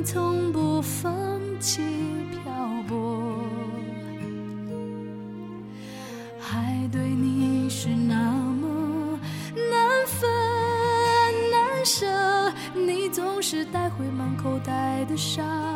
你从不放弃漂泊，海对你是那么难分难舍，你总是带回满口袋的沙。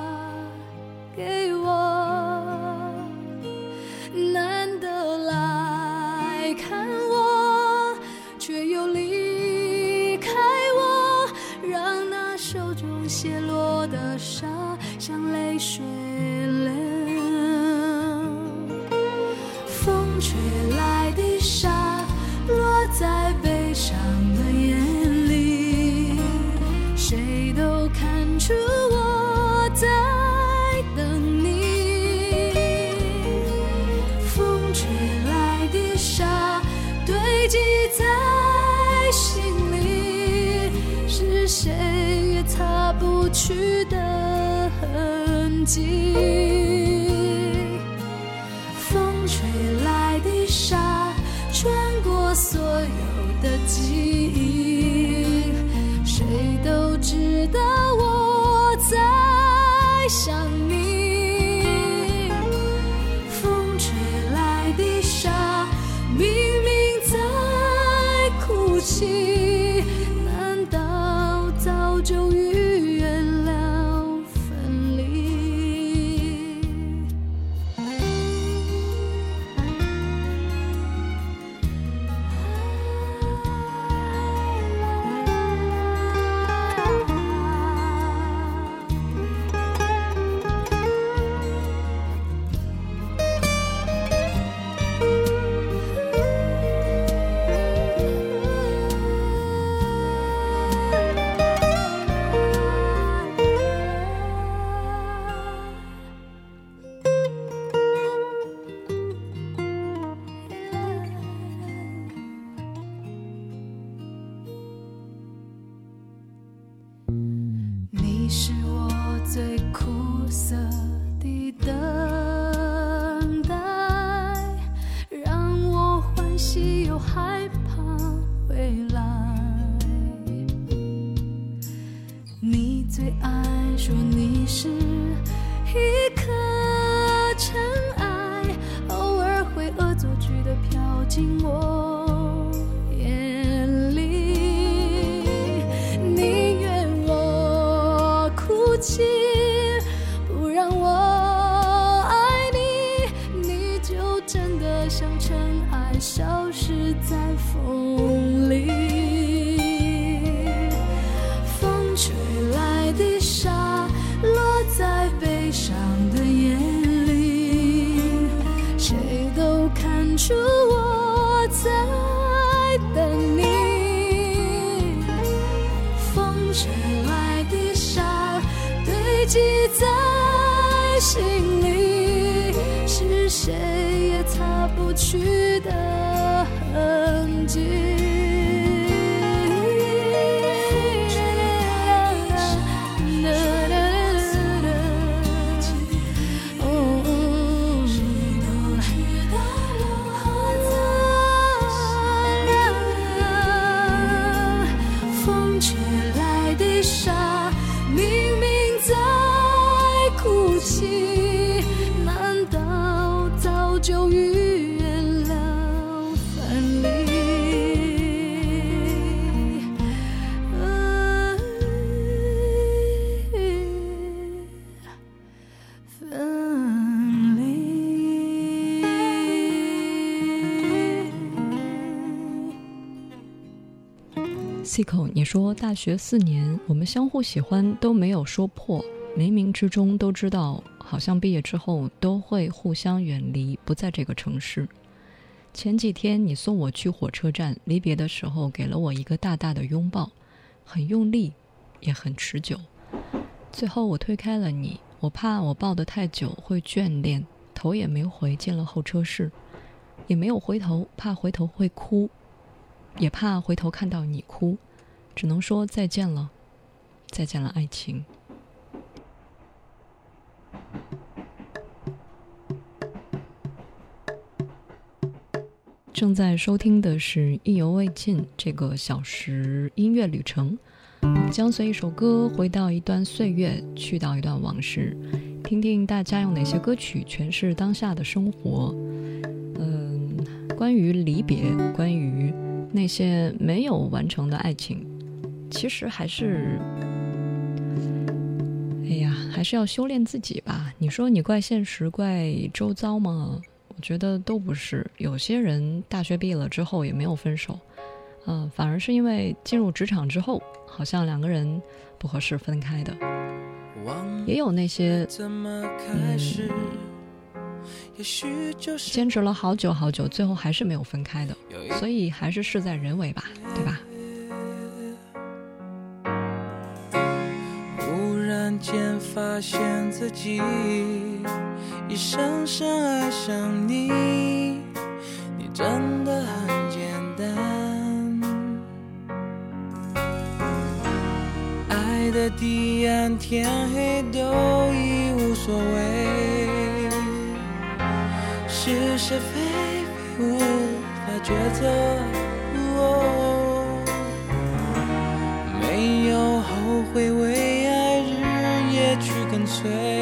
吹来的沙落在悲伤的眼里，谁都看出我在等你。风吹来的沙堆积在心里，是谁也擦不去的痕迹。最爱说你是一颗尘埃，偶尔会恶作剧的飘进我。去。你说大学四年，我们相互喜欢都没有说破，冥冥之中都知道，好像毕业之后都会互相远离，不在这个城市。前几天你送我去火车站，离别的时候给了我一个大大的拥抱，很用力，也很持久。最后我推开了你，我怕我抱得太久会眷恋，头也没回进了候车室，也没有回头，怕回头会哭。也怕回头看到你哭，只能说再见了，再见了，爱情。正在收听的是《意犹未尽》这个小时音乐旅程，将随一首歌回到一段岁月，去到一段往事，听听大家用哪些歌曲诠释当下的生活。嗯，关于离别，关于……那些没有完成的爱情，其实还是，哎呀，还是要修炼自己吧。你说你怪现实，怪周遭吗？我觉得都不是。有些人大学毕业了之后也没有分手，嗯，反而是因为进入职场之后，好像两个人不合适分开的。也有那些，嗯。坚持了好久好久，最后还是没有分开的，所以还是事在人为吧，对吧？忽然间发现自己已深深爱上你，你真的很简单，爱的地暗天黑都已无所谓。是是非非无法抉择，没有后悔，为爱日夜去跟随。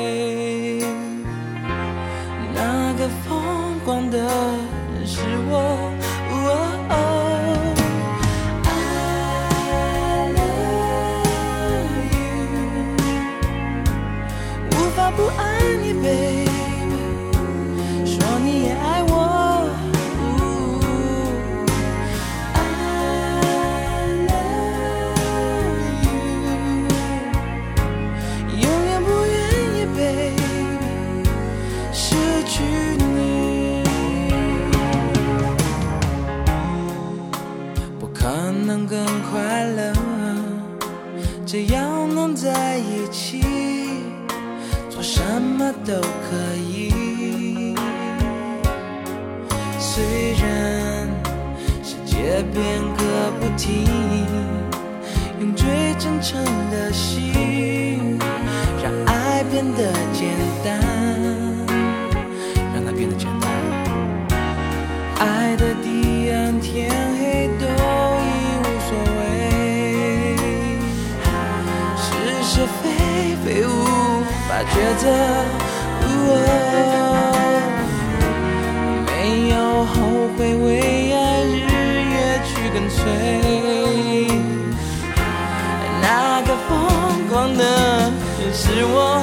都可以。虽然世界变个不停，用最真诚的心，让爱变得简单，让它变得简单。爱的彼岸，天黑都已无所谓，是是非非无法抉择。没有后悔，为爱日夜去跟随，那个疯狂的人是我。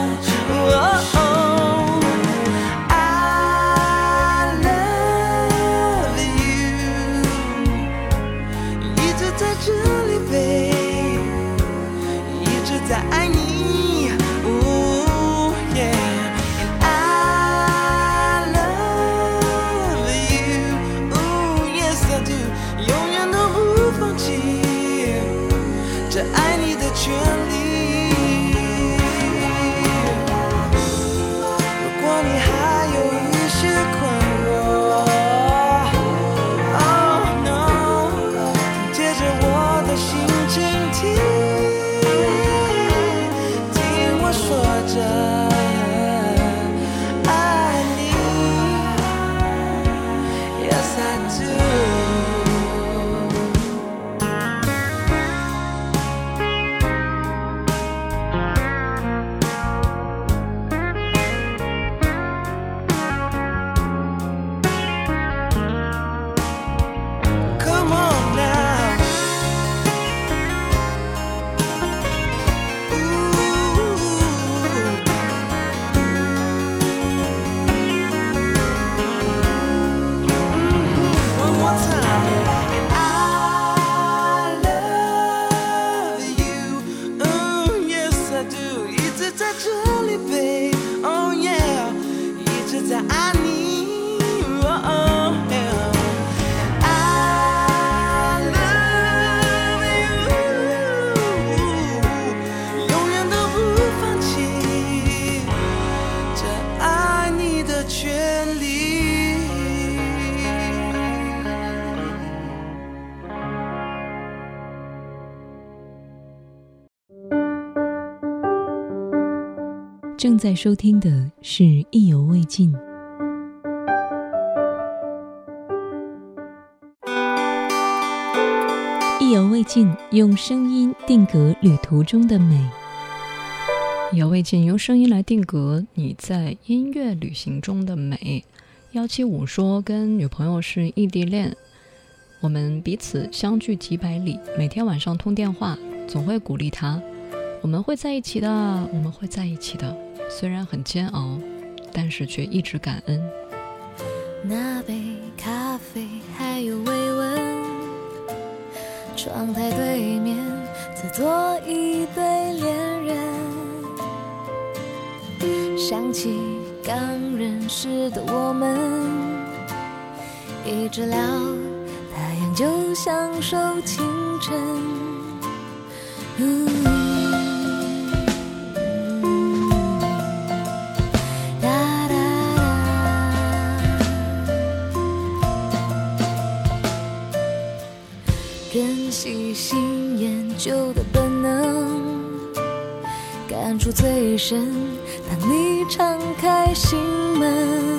在收听的是《意犹未尽》。意犹未尽，用声音定格旅途中的美。意犹未尽，用声音来定格你在音乐旅行中的美。幺七五说，跟女朋友是异地恋，我们彼此相距几百里，每天晚上通电话，总会鼓励他：“我们会在一起的，我们会在一起的。”虽然很煎熬，但是却一直感恩。那杯咖啡还有慰问，窗台对面再做一对恋人。想起刚认识的我们，一直聊太阳就享受清晨。嗯最深，当你敞开心门。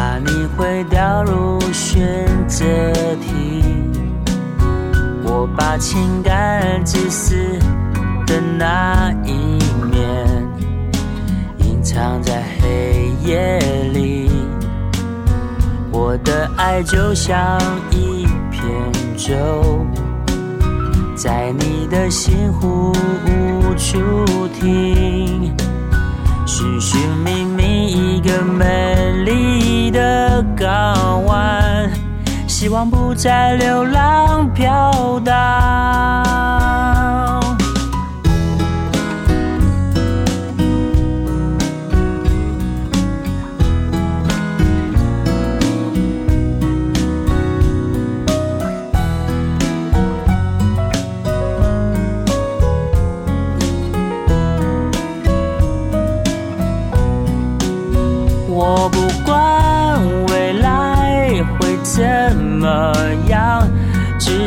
怕你会掉入选择题，我把情感自私的那一面隐藏在黑夜里。我的爱就像一片舟，在你的心湖无处停，寻寻觅。这美丽的港湾，希望不再流浪飘荡。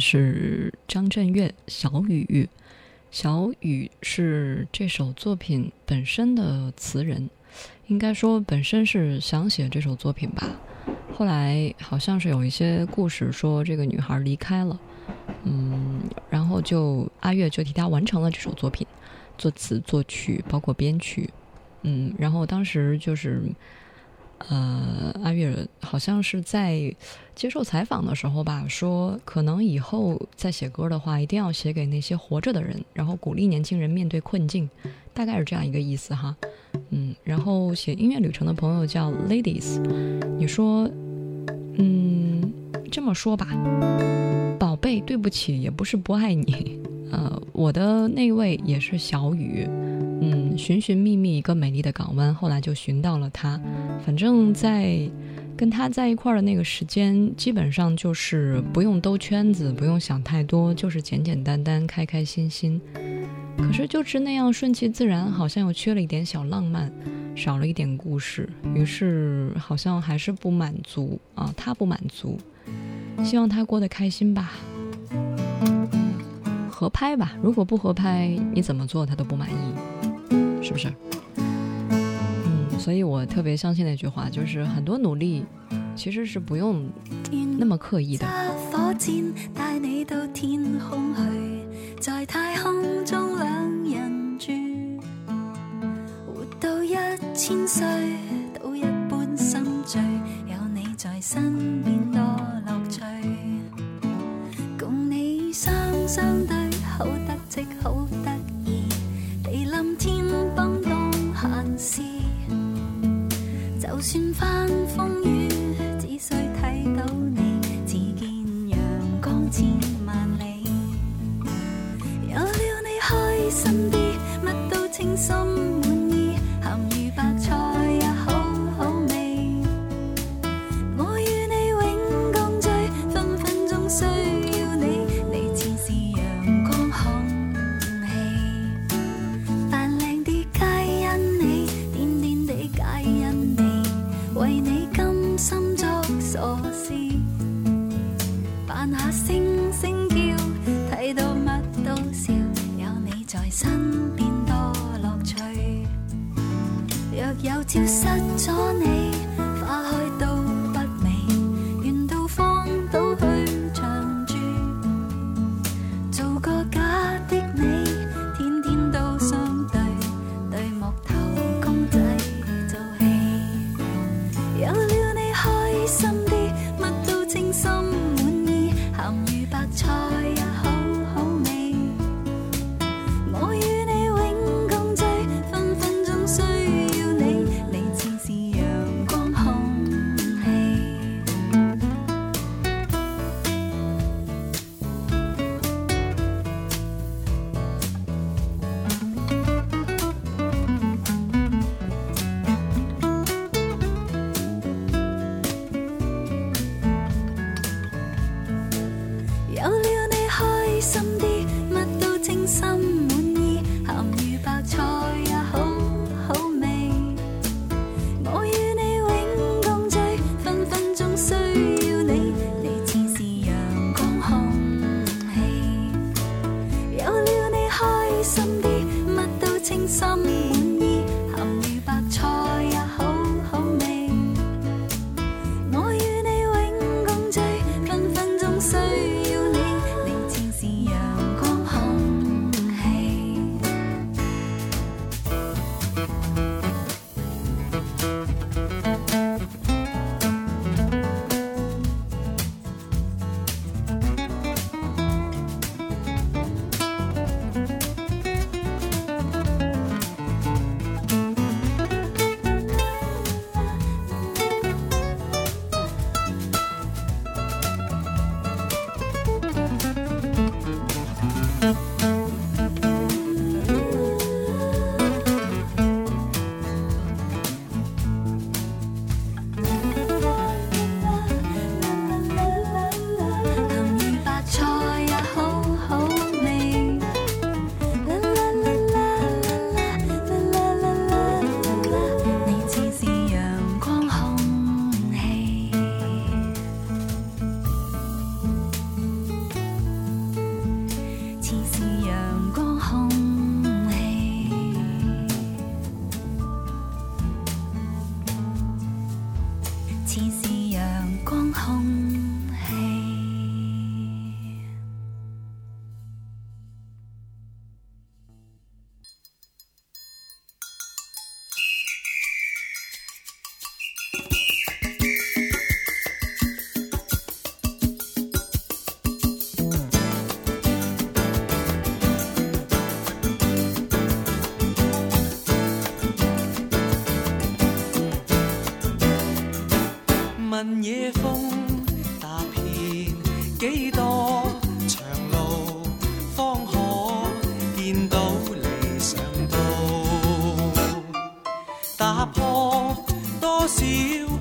是张震岳，小雨。小雨是这首作品本身的词人，应该说本身是想写这首作品吧。后来好像是有一些故事，说这个女孩离开了，嗯，然后就阿月就替她完成了这首作品，作词、作曲，包括编曲，嗯，然后当时就是。呃，阿月好像是在接受采访的时候吧，说可能以后在写歌的话，一定要写给那些活着的人，然后鼓励年轻人面对困境，大概是这样一个意思哈。嗯，然后写音乐旅程的朋友叫 Ladies，你说，嗯，这么说吧，宝贝，对不起，也不是不爱你。呃，我的那位也是小雨，嗯。寻寻觅觅一个美丽的港湾，后来就寻到了他。反正，在跟他在一块的那个时间，基本上就是不用兜圈子，不用想太多，就是简简单单、开开心心。可是，就是那样顺其自然，好像又缺了一点小浪漫，少了一点故事。于是，好像还是不满足啊。他不满足，希望他过得开心吧，合拍吧。如果不合拍，你怎么做他都不满意。是不是？嗯，所以我特别相信那句话，就是很多努力，其实是不用那么刻意的。心凡。possível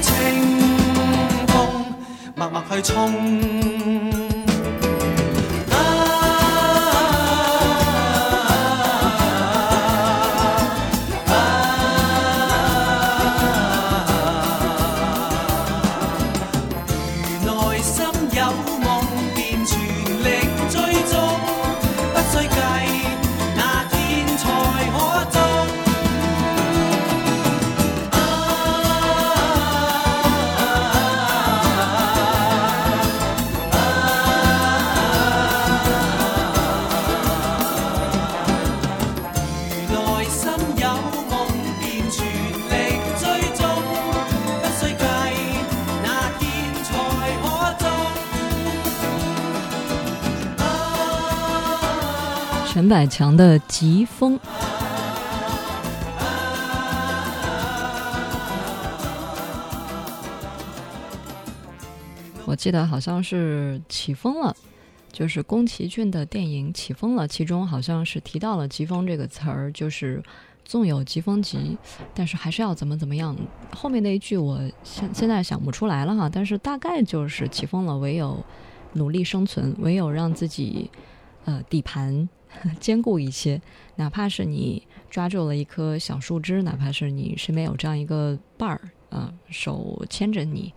清风，默默去冲。百强的疾风，我记得好像是起风了，就是宫崎骏的电影《起风了》，其中好像是提到了“疾风”这个词儿，就是纵有疾风急，但是还是要怎么怎么样。后面那一句我现现在想不出来了哈，但是大概就是起风了，唯有努力生存，唯有让自己呃底盘。坚 固一些，哪怕是你抓住了一棵小树枝，哪怕是你身边有这样一个伴儿，啊，手牵着你，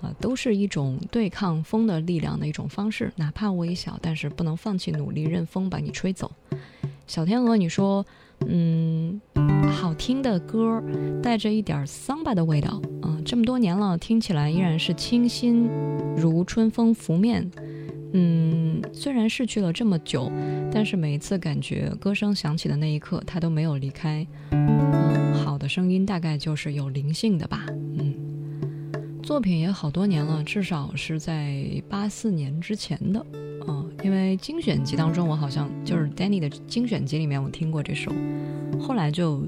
啊，都是一种对抗风的力量的一种方式。哪怕微小，但是不能放弃努力，任风把你吹走。小天鹅，你说，嗯，好听的歌，带着一点桑巴的味道，啊，这么多年了，听起来依然是清新，如春风拂面。嗯，虽然逝去了这么久，但是每一次感觉歌声响起的那一刻，他都没有离开。嗯，好的声音大概就是有灵性的吧，嗯。作品也好多年了，至少是在八四年之前的。嗯，因为精选集当中，我好像就是 Danny 的精选集里面我听过这首，后来就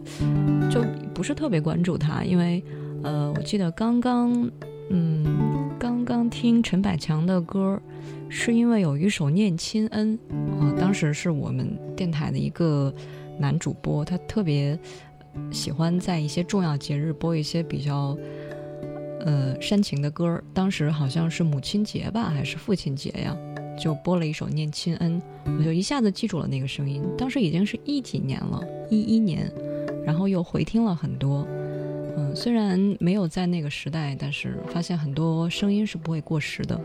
就不是特别关注他，因为呃，我记得刚刚。嗯，刚刚听陈百强的歌，是因为有一首《念亲恩》啊。当时是我们电台的一个男主播，他特别喜欢在一些重要节日播一些比较呃煽情的歌。当时好像是母亲节吧，还是父亲节呀？就播了一首《念亲恩》，我就一下子记住了那个声音。当时已经是一几年了，一一年，然后又回听了很多。嗯，虽然没有在那个时代，但是发现很多声音是不会过时的。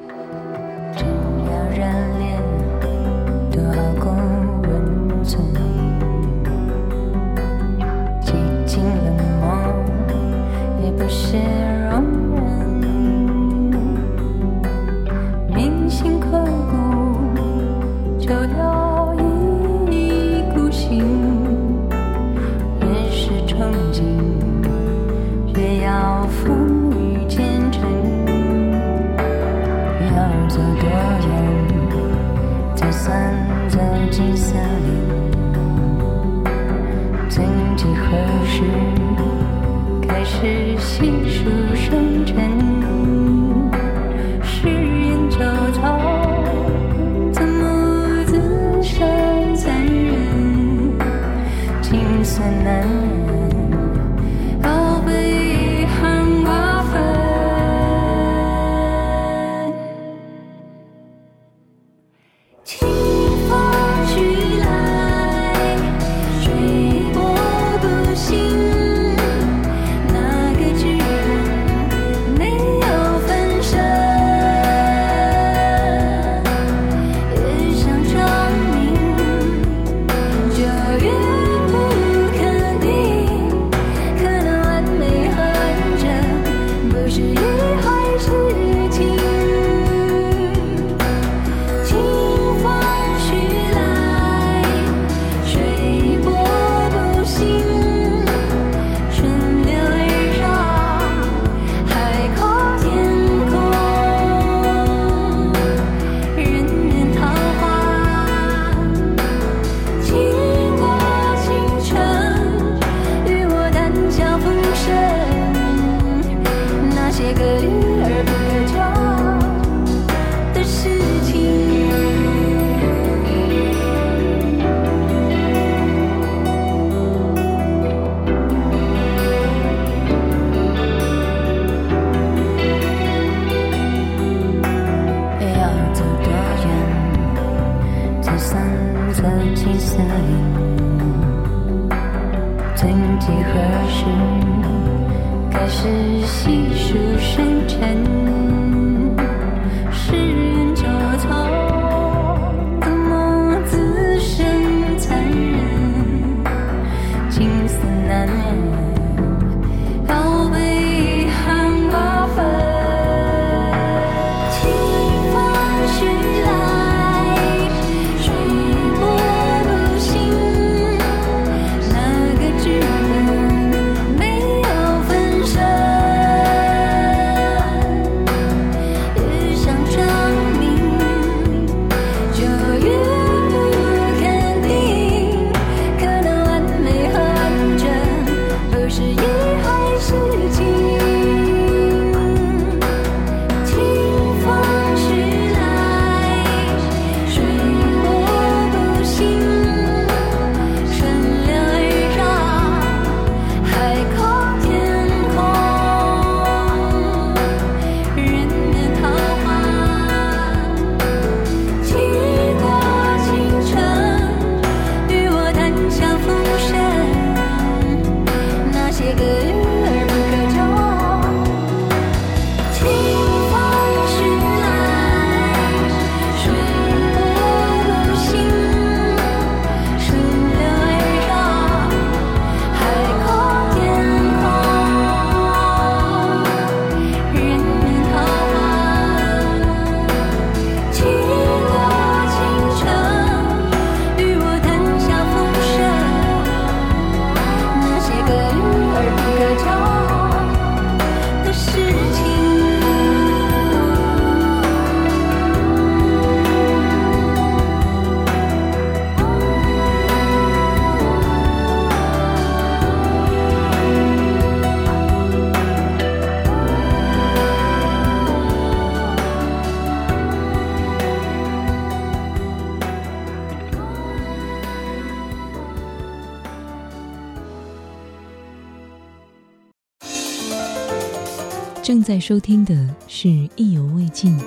在收听的是意犹未尽。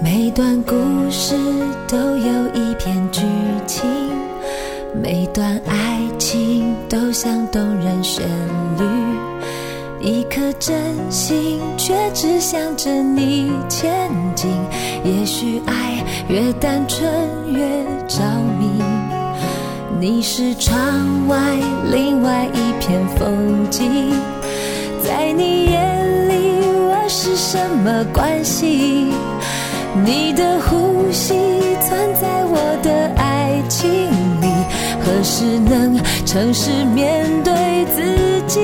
每段故事都有一篇剧情，每段爱情都像动人旋律。一颗真心却只向着你前进。也许爱越单纯越着迷。你是窗外另外一片风景，在你眼里我是什么关系？你的呼吸存在我的爱情里，何时能诚实面对自己？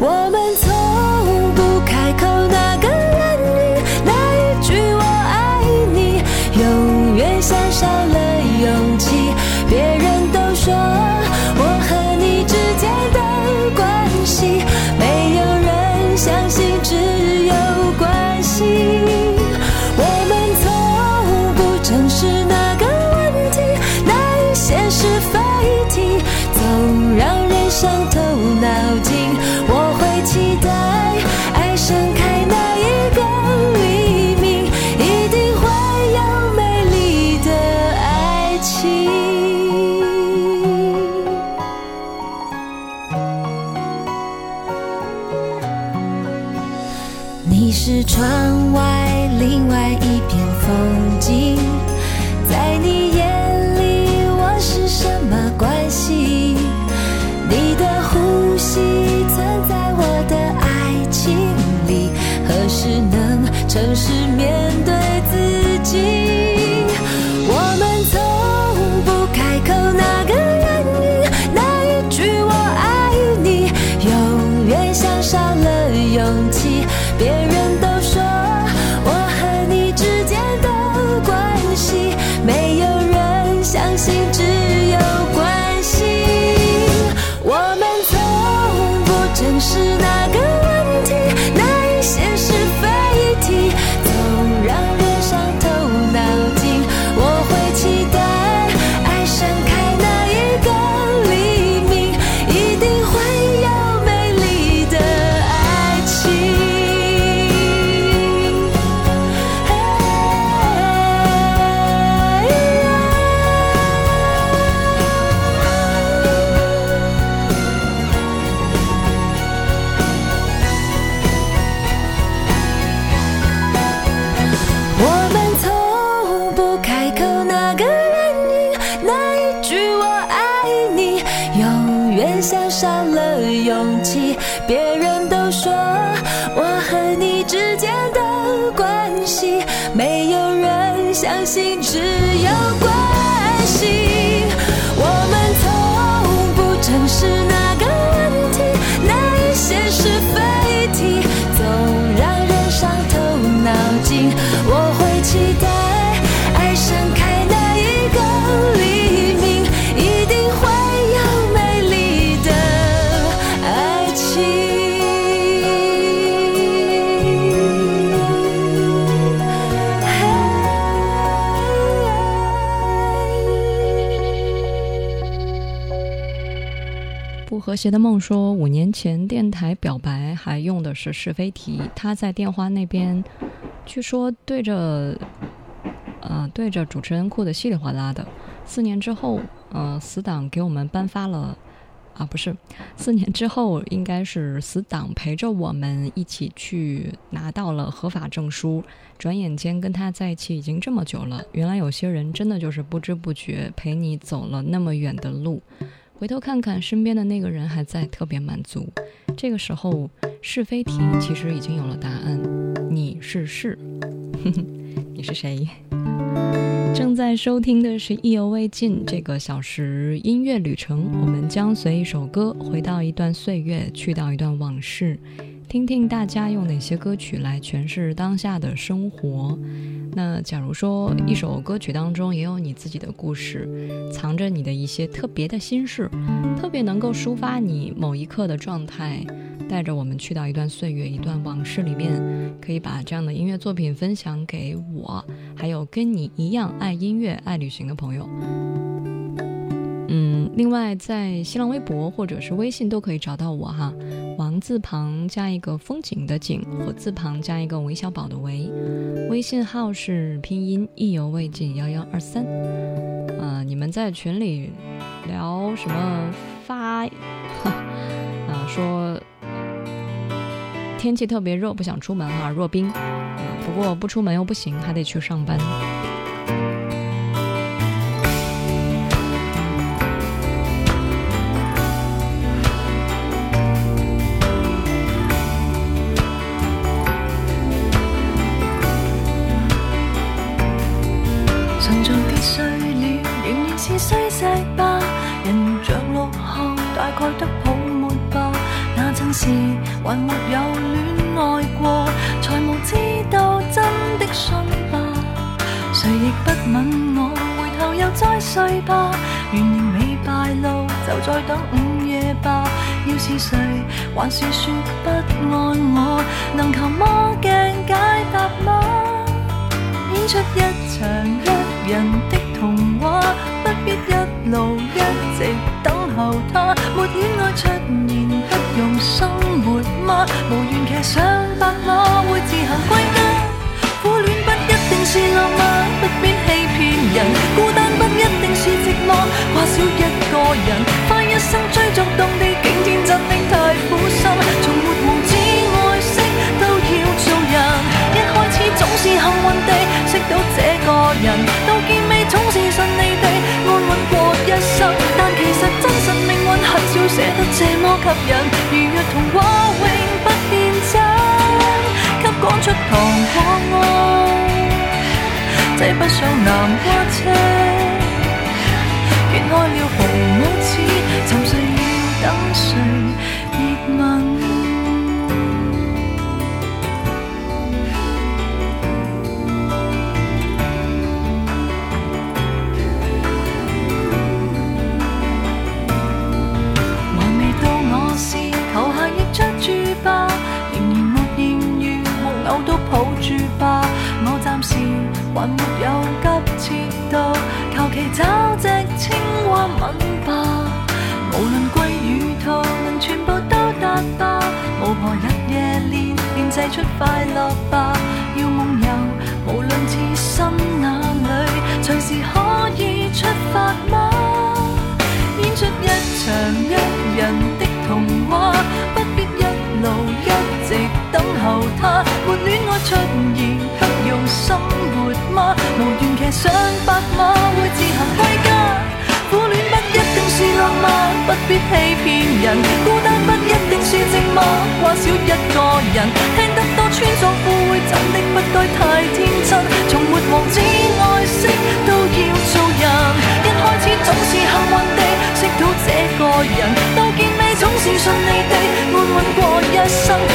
我们从不开口，那个原因，那一句“我爱你”，永远像少了勇气。别人都说。和谐的梦说，五年前电台表白还用的是是非题。他在电话那边，据说对着，呃，对着主持人哭的稀里哗啦的。四年之后，呃，死党给我们颁发了，啊，不是，四年之后应该是死党陪着我们一起去拿到了合法证书。转眼间跟他在一起已经这么久了，原来有些人真的就是不知不觉陪你走了那么远的路。回头看看身边的那个人还在，特别满足。这个时候是非题其实已经有了答案，你是是，你是谁？正在收听的是意犹未尽这个小时音乐旅程，我们将随一首歌回到一段岁月，去到一段往事。听听大家用哪些歌曲来诠释当下的生活？那假如说一首歌曲当中也有你自己的故事，藏着你的一些特别的心事，特别能够抒发你某一刻的状态，带着我们去到一段岁月、一段往事里面，可以把这样的音乐作品分享给我，还有跟你一样爱音乐、爱旅行的朋友。嗯，另外在新浪微博或者是微信都可以找到我哈。字旁加一个风景的景，火字旁加一个韦小宝的韦。微信号是拼音意犹未尽幺幺二三。嗯，你们在群里聊什么发？啊，说天气特别热，不想出门啊。若冰，不过不出门又不行，还得去上班。还没有恋爱过，才无知道真的信吧。谁亦不吻我，回头又再睡吧。原念未败露，就再等午夜吧。要是谁还是说不爱我，能求魔镜解答吗？演出一场一人的童话，不必一路一直等候他。没恋爱出现，不用心。没吗？无缘骑上白马会自行归家。苦恋不一定是浪漫，不必欺骗人。孤单不一定是寂寞，怕少一个人快一生。写得这么吸引，如若童话永不变真，给赶出糖果屋，挤不上南瓜车，揭开了红帽子，沉睡要等谁？抱住吧，我暂时还没有急切到，求其找只青蛙吻吧。无论贵与途，能全部都达吧。巫婆日夜练，练制出快乐吧。要梦游，无论置身哪里，随时可以出发吗？演出一场一人。等候他，没恋爱出现，却用生活吗？无缘骑上白马，会自行归家。苦恋不一定是浪漫，不必欺骗人。孤单不一定是寂寞，话少一个人。听得多穿作富会真的不该太天真。从没王子爱惜，都要做人。一开始总是幸运地识到这个人，到结尾总是顺利地安稳过一生。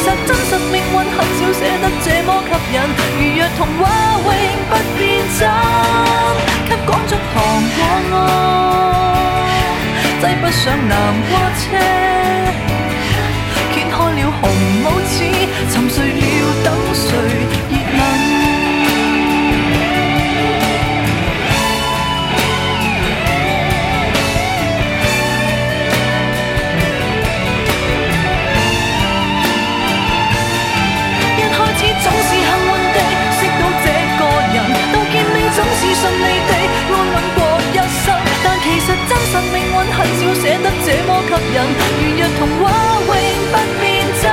现实，真实命运很少写得这么吸引。如若童话永不变真，给赶足糖果岸，挤不上南瓜车，揭开了红帽子，沉睡了等谁？真实命运很少写得这么吸引，如若童话永不变真，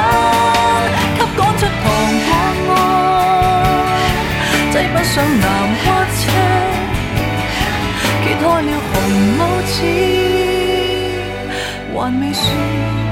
给赶出糖果屋，挤不上南瓜车，揭开了红帽子，还未算。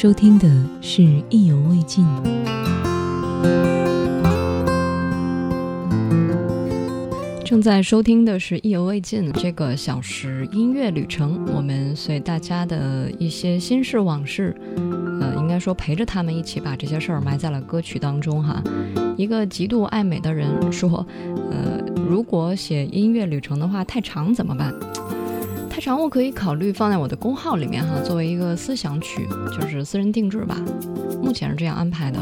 收听的是意犹未尽，正在收听的是意犹未尽这个小时音乐旅程。我们随大家的一些心事往事，呃，应该说陪着他们一起把这些事儿埋在了歌曲当中哈。一个极度爱美的人说，呃，如果写音乐旅程的话太长怎么办？开常我可以考虑放在我的公号里面哈，作为一个思想曲，就是私人定制吧。目前是这样安排的。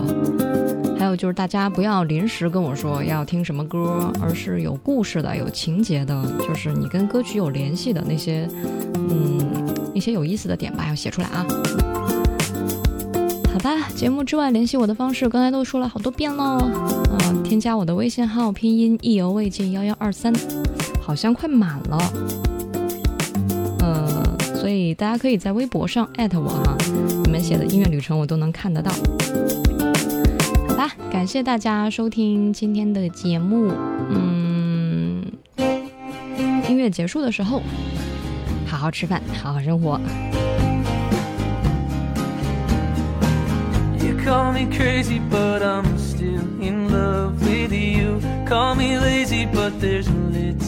还有就是大家不要临时跟我说要听什么歌，而是有故事的、有情节的，就是你跟歌曲有联系的那些，嗯，一些有意思的点吧，要写出来啊。好吧，节目之外联系我的方式，刚才都说了好多遍了。啊，添加我的微信号，拼音意犹未尽幺幺二三，好像快满了。所以大家可以在微博上艾特我哈，你们写的音乐旅程我都能看得到。好吧，感谢大家收听今天的节目，嗯，音乐结束的时候，好好吃饭，好好生活。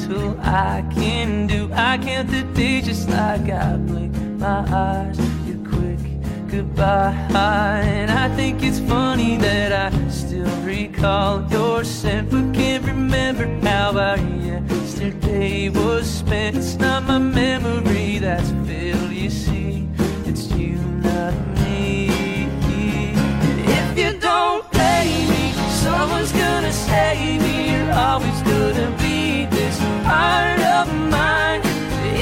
little I can do. I count the days just like I blink my eyes. You're quick goodbye, and I think it's funny that I still recall your scent, but can't remember how our yesterday was spent. It's not my memory that's filled. You see, it's you, not me. And if you don't pay me, someone's gonna save me. You're always gonna be this heart of mine.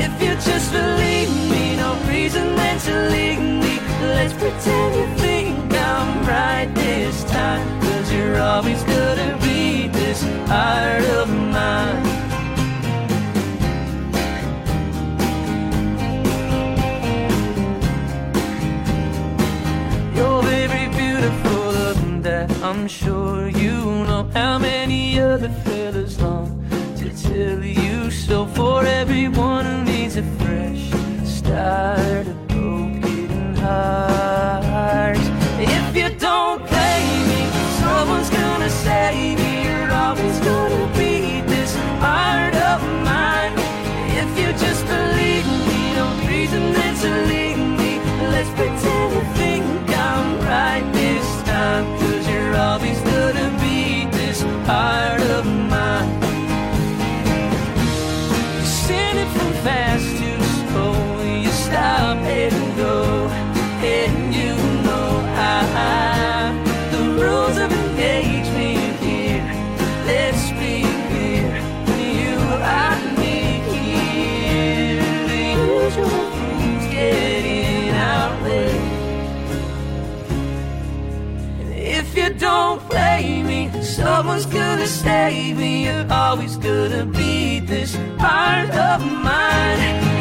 If you just believe me, no reason then to leave me. Let's pretend you think I'm right this time. Cause you're always gonna be this heart of mine. I'm sure you know how many other things you so for everyone who needs a Was gonna save me. You're always gonna be this part of mine.